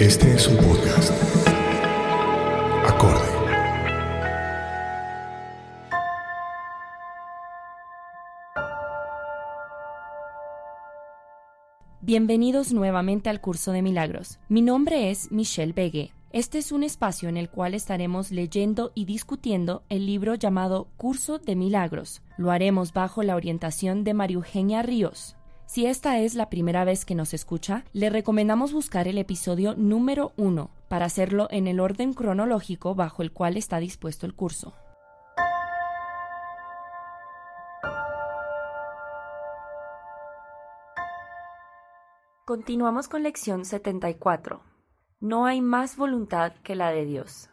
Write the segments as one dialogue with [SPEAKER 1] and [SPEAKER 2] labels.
[SPEAKER 1] Este es un podcast. Acorde.
[SPEAKER 2] Bienvenidos nuevamente al curso de milagros. Mi nombre es Michelle Begue. Este es un espacio en el cual estaremos leyendo y discutiendo el libro llamado Curso de Milagros. Lo haremos bajo la orientación de María Eugenia Ríos. Si esta es la primera vez que nos escucha, le recomendamos buscar el episodio número 1 para hacerlo en el orden cronológico bajo el cual está dispuesto el curso. Continuamos con lección 74. No hay más voluntad que la de Dios.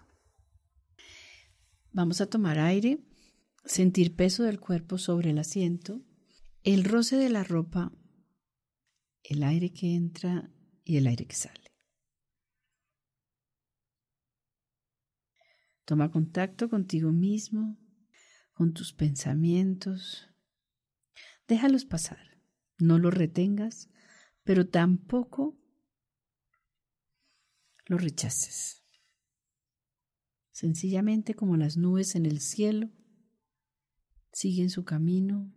[SPEAKER 3] Vamos a tomar aire, sentir peso del cuerpo sobre el asiento, el roce de la ropa, el aire que entra y el aire que sale. Toma contacto contigo mismo, con tus pensamientos. Déjalos pasar, no los retengas, pero tampoco lo rechaces. Sencillamente como las nubes en el cielo, siguen su camino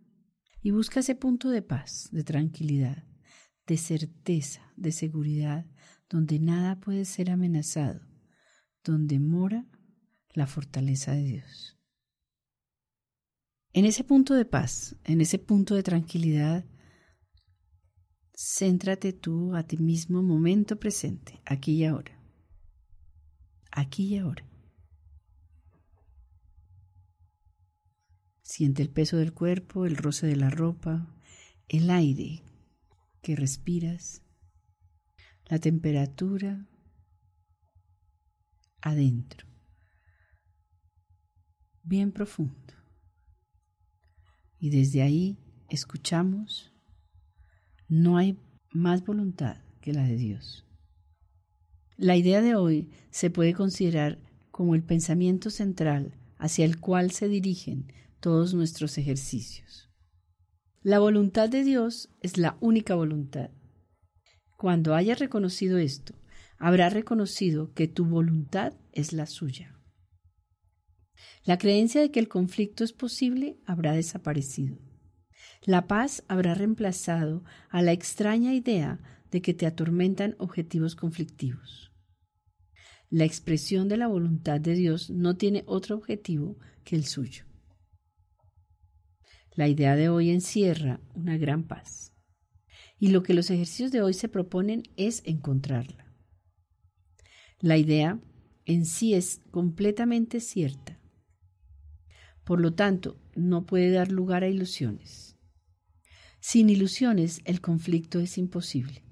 [SPEAKER 3] y busca ese punto de paz, de tranquilidad, de certeza, de seguridad, donde nada puede ser amenazado, donde mora la fortaleza de Dios. En ese punto de paz, en ese punto de tranquilidad, céntrate tú a ti mismo momento presente, aquí y ahora. Aquí y ahora. Siente el peso del cuerpo, el roce de la ropa, el aire que respiras, la temperatura adentro, bien profundo. Y desde ahí escuchamos, no hay más voluntad que la de Dios. La idea de hoy se puede considerar como el pensamiento central hacia el cual se dirigen todos nuestros ejercicios. La voluntad de Dios es la única voluntad. Cuando hayas reconocido esto, habrá reconocido que tu voluntad es la suya. La creencia de que el conflicto es posible habrá desaparecido. La paz habrá reemplazado a la extraña idea de que te atormentan objetivos conflictivos. La expresión de la voluntad de Dios no tiene otro objetivo que el suyo. La idea de hoy encierra una gran paz. Y lo que los ejercicios de hoy se proponen es encontrarla. La idea en sí es completamente cierta. Por lo tanto, no puede dar lugar a ilusiones. Sin ilusiones, el conflicto es imposible.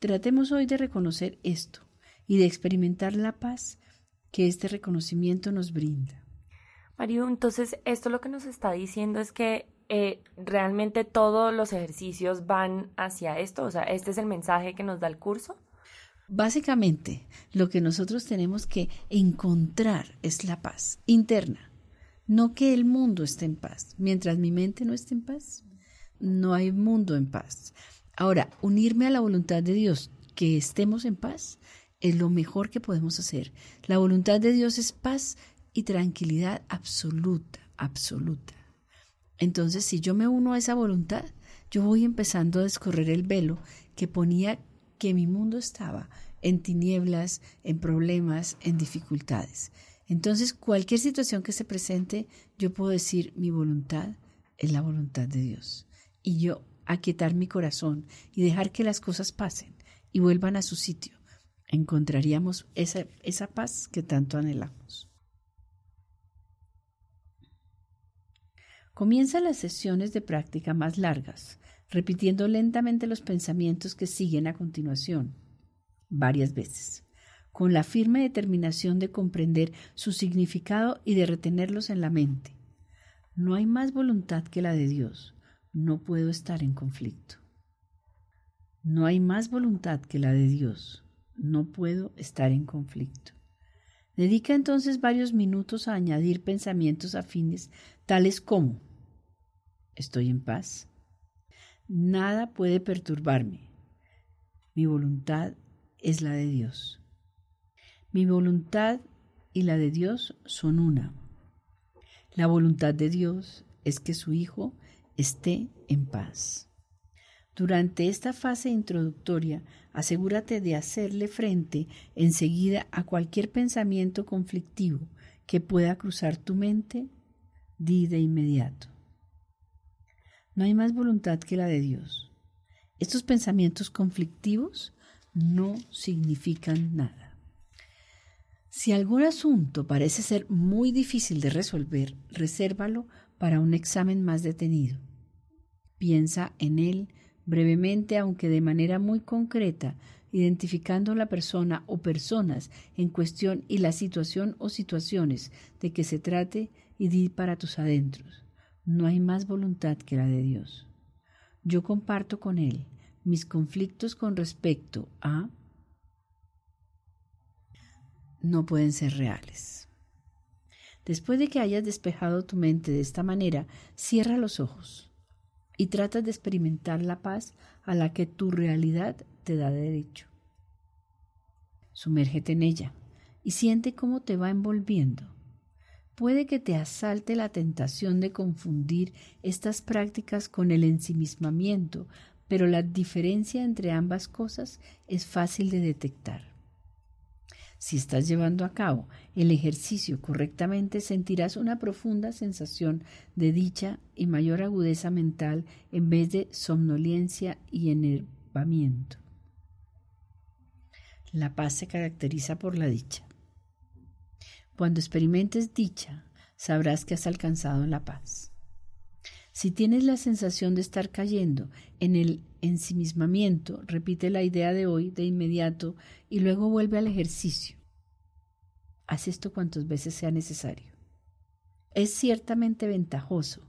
[SPEAKER 3] Tratemos hoy de reconocer esto y de experimentar la paz que este reconocimiento nos brinda.
[SPEAKER 2] Mario, entonces esto lo que nos está diciendo es que eh, realmente todos los ejercicios van hacia esto, o sea, este es el mensaje que nos da el curso.
[SPEAKER 3] Básicamente, lo que nosotros tenemos que encontrar es la paz interna, no que el mundo esté en paz. Mientras mi mente no esté en paz, no hay mundo en paz. Ahora, unirme a la voluntad de Dios, que estemos en paz, es lo mejor que podemos hacer. La voluntad de Dios es paz y tranquilidad absoluta, absoluta. Entonces, si yo me uno a esa voluntad, yo voy empezando a descorrer el velo que ponía que mi mundo estaba en tinieblas, en problemas, en dificultades. Entonces, cualquier situación que se presente, yo puedo decir, mi voluntad es la voluntad de Dios. Y yo aquietar mi corazón y dejar que las cosas pasen y vuelvan a su sitio. Encontraríamos esa, esa paz que tanto anhelamos. Comienza las sesiones de práctica más largas, repitiendo lentamente los pensamientos que siguen a continuación, varias veces, con la firme determinación de comprender su significado y de retenerlos en la mente. No hay más voluntad que la de Dios. No puedo estar en conflicto. No hay más voluntad que la de Dios. No puedo estar en conflicto. Dedica entonces varios minutos a añadir pensamientos afines, tales como estoy en paz. Nada puede perturbarme. Mi voluntad es la de Dios. Mi voluntad y la de Dios son una. La voluntad de Dios es que su Hijo esté en paz. Durante esta fase introductoria, asegúrate de hacerle frente enseguida a cualquier pensamiento conflictivo que pueda cruzar tu mente, di de inmediato. No hay más voluntad que la de Dios. Estos pensamientos conflictivos no significan nada. Si algún asunto parece ser muy difícil de resolver, resérvalo para un examen más detenido. Piensa en él brevemente, aunque de manera muy concreta, identificando la persona o personas en cuestión y la situación o situaciones de que se trate y di para tus adentros. No hay más voluntad que la de Dios. Yo comparto con Él mis conflictos con respecto a no pueden ser reales. Después de que hayas despejado tu mente de esta manera, cierra los ojos y trata de experimentar la paz a la que tu realidad te da derecho. Sumérgete en ella y siente cómo te va envolviendo puede que te asalte la tentación de confundir estas prácticas con el ensimismamiento, pero la diferencia entre ambas cosas es fácil de detectar. Si estás llevando a cabo el ejercicio correctamente, sentirás una profunda sensación de dicha y mayor agudeza mental en vez de somnolencia y enervamiento. La paz se caracteriza por la dicha. Cuando experimentes dicha, sabrás que has alcanzado la paz. Si tienes la sensación de estar cayendo en el ensimismamiento, repite la idea de hoy de inmediato y luego vuelve al ejercicio. Haz esto cuantas veces sea necesario. Es ciertamente ventajoso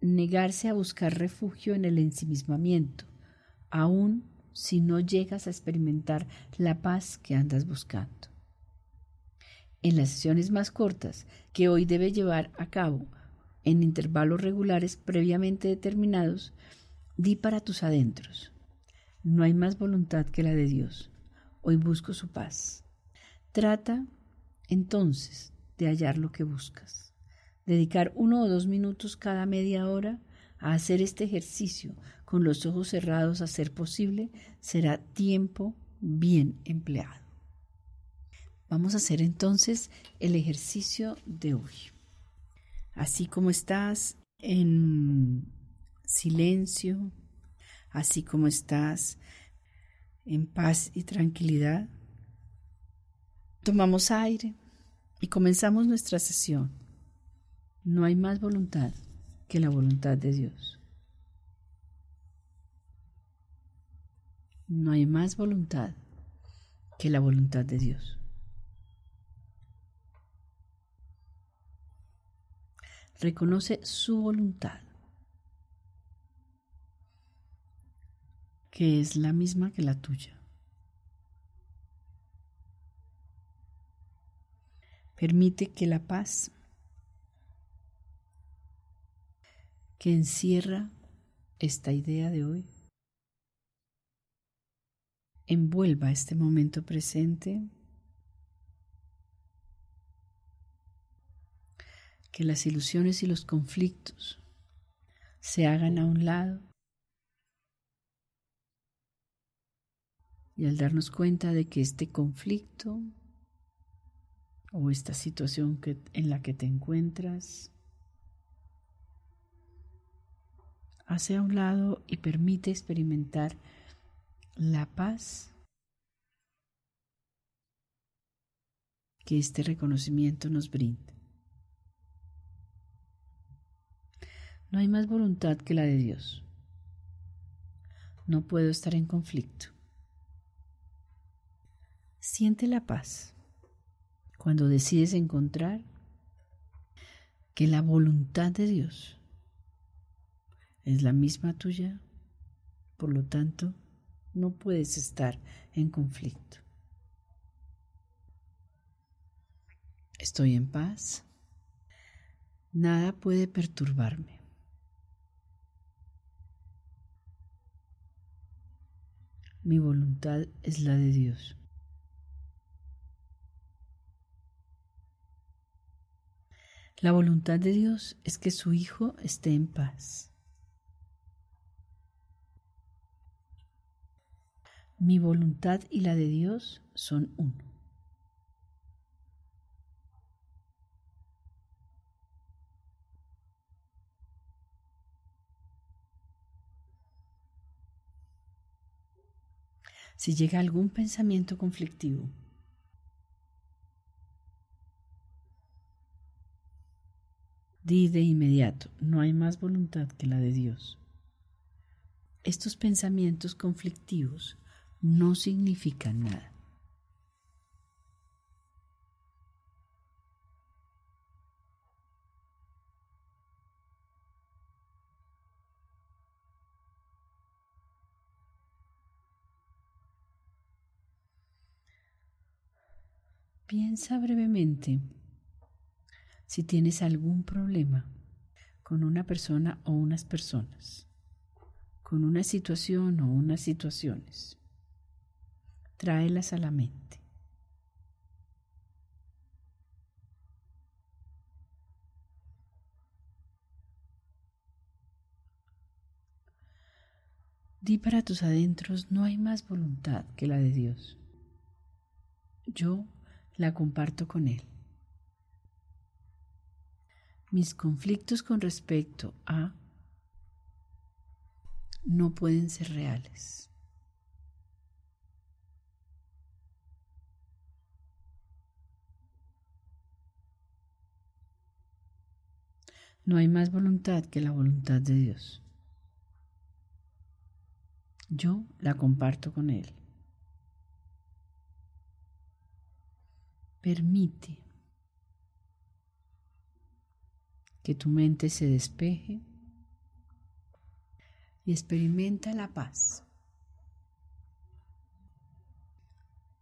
[SPEAKER 3] negarse a buscar refugio en el ensimismamiento, aun si no llegas a experimentar la paz que andas buscando en las sesiones más cortas que hoy debe llevar a cabo en intervalos regulares previamente determinados, di para tus adentros. No hay más voluntad que la de Dios. Hoy busco su paz. Trata entonces de hallar lo que buscas. Dedicar uno o dos minutos cada media hora a hacer este ejercicio con los ojos cerrados a ser posible será tiempo bien empleado. Vamos a hacer entonces el ejercicio de hoy. Así como estás en silencio, así como estás en paz y tranquilidad, tomamos aire y comenzamos nuestra sesión. No hay más voluntad que la voluntad de Dios. No hay más voluntad que la voluntad de Dios. Reconoce su voluntad, que es la misma que la tuya. Permite que la paz que encierra esta idea de hoy envuelva este momento presente que las ilusiones y los conflictos se hagan a un lado y al darnos cuenta de que este conflicto o esta situación que, en la que te encuentras hace a un lado y permite experimentar la paz que este reconocimiento nos brinda. No hay más voluntad que la de Dios. No puedo estar en conflicto. Siente la paz cuando decides encontrar que la voluntad de Dios es la misma tuya, por lo tanto, no puedes estar en conflicto. Estoy en paz. Nada puede perturbarme. Mi voluntad es la de Dios. La voluntad de Dios es que su Hijo esté en paz. Mi voluntad y la de Dios son uno. Si llega algún pensamiento conflictivo, di de inmediato, no hay más voluntad que la de Dios. Estos pensamientos conflictivos no significan nada. Piensa brevemente si tienes algún problema con una persona o unas personas, con una situación o unas situaciones. Tráelas a la mente. Di para tus adentros, no hay más voluntad que la de Dios. Yo la comparto con Él. Mis conflictos con respecto a no pueden ser reales. No hay más voluntad que la voluntad de Dios. Yo la comparto con Él. Permite que tu mente se despeje y experimenta la paz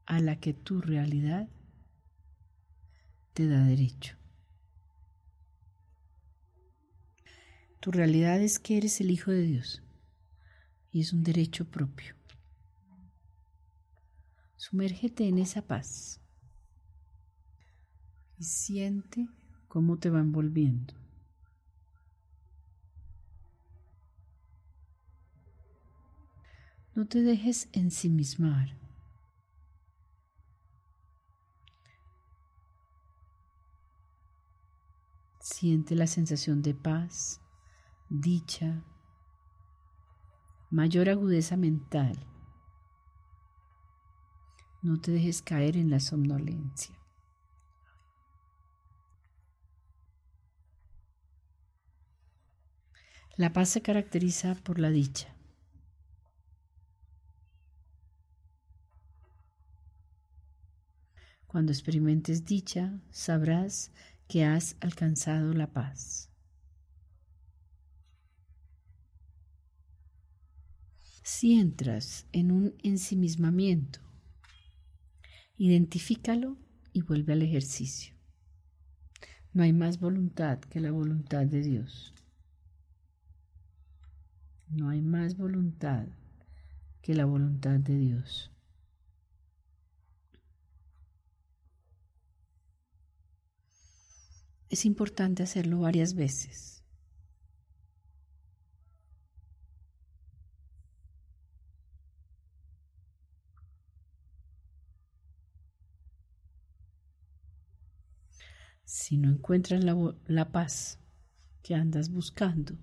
[SPEAKER 3] a la que tu realidad te da derecho. Tu realidad es que eres el Hijo de Dios y es un derecho propio. Sumérgete en esa paz y siente cómo te va envolviendo. No te dejes ensimismar. Siente la sensación de paz, dicha, mayor agudeza mental. No te dejes caer en la somnolencia. La paz se caracteriza por la dicha. Cuando experimentes dicha, sabrás que has alcanzado la paz. Si entras en un ensimismamiento, identifícalo y vuelve al ejercicio. No hay más voluntad que la voluntad de Dios. No hay más voluntad que la voluntad de Dios. es importante hacerlo varias veces. Si no encuentras la, la, paz que andas buscando,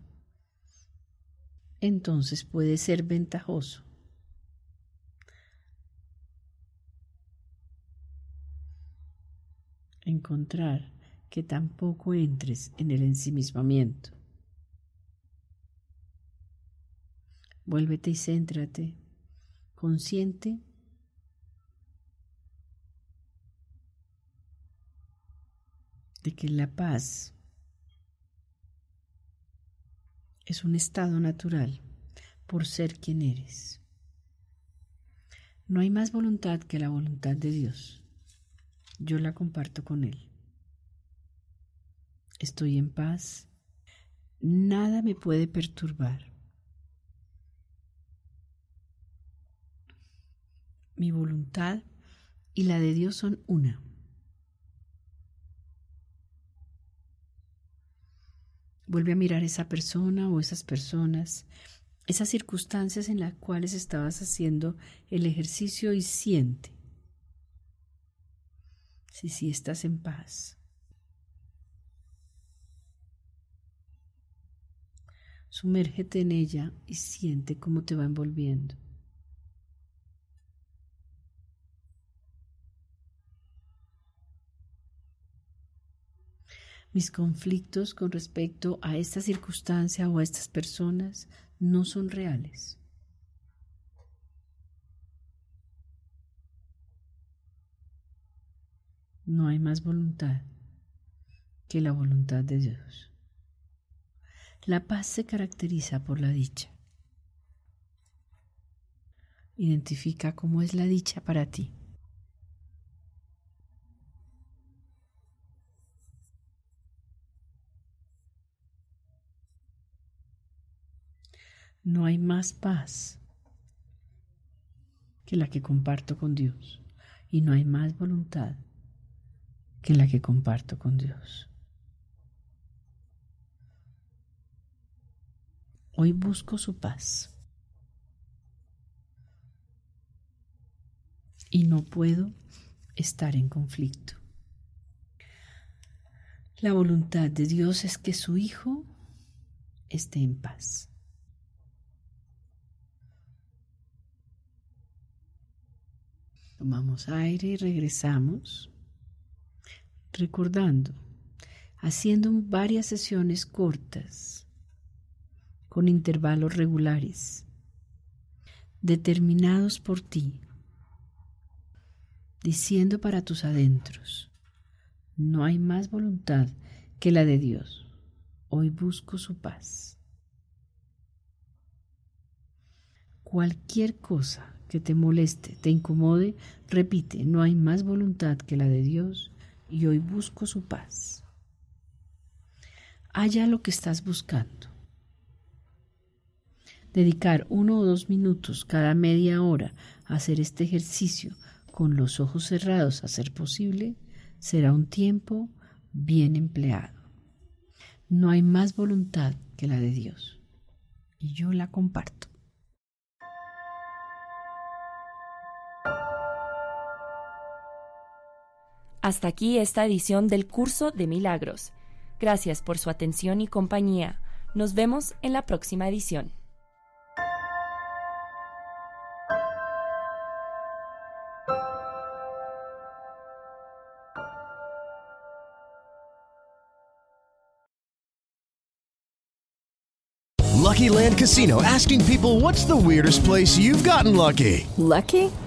[SPEAKER 3] entonces puede ser ventajoso. Encontrar que tampoco entres en el ensimismamiento. Vuélvete y céntrate, consciente. De que la paz es un estado natural por ser quien eres. No hay más voluntad que la voluntad de Dios. Yo la comparto con Él. Estoy en paz. Nada me puede perturbar. Mi voluntad y la de Dios son una. Vuelve a mirar esa persona o esas personas, esas circunstancias en las cuales estabas haciendo el ejercicio y siente si sí estás en paz. Sumérgete en ella y siente cómo te va envolviendo. Mis conflictos con respecto a esta circunstancia o a estas personas no son reales. No hay más voluntad que la voluntad de Dios. La paz se caracteriza por la dicha. Identifica cómo es la dicha para ti. No hay más paz que la que comparto con Dios y no hay más voluntad que la que comparto con Dios. Hoy busco su paz y no puedo estar en conflicto. La voluntad de Dios es que su Hijo esté en paz. Tomamos aire y regresamos, recordando, haciendo varias sesiones cortas, con intervalos regulares, determinados por ti, diciendo para tus adentros, no hay más voluntad que la de Dios. Hoy busco su paz. Cualquier cosa que te moleste, te incomode, repite, no hay más voluntad que la de Dios y hoy busco su paz. Haya lo que estás buscando. Dedicar uno o dos minutos cada media hora a hacer este ejercicio con los ojos cerrados a ser posible será un tiempo bien empleado. No hay más voluntad que la de Dios y yo la comparto.
[SPEAKER 2] Hasta aquí esta edición del curso de milagros. Gracias por su atención y compañía. Nos vemos en la próxima edición.
[SPEAKER 4] Lucky Land Casino asking people what's the weirdest place you've gotten lucky?
[SPEAKER 5] Lucky?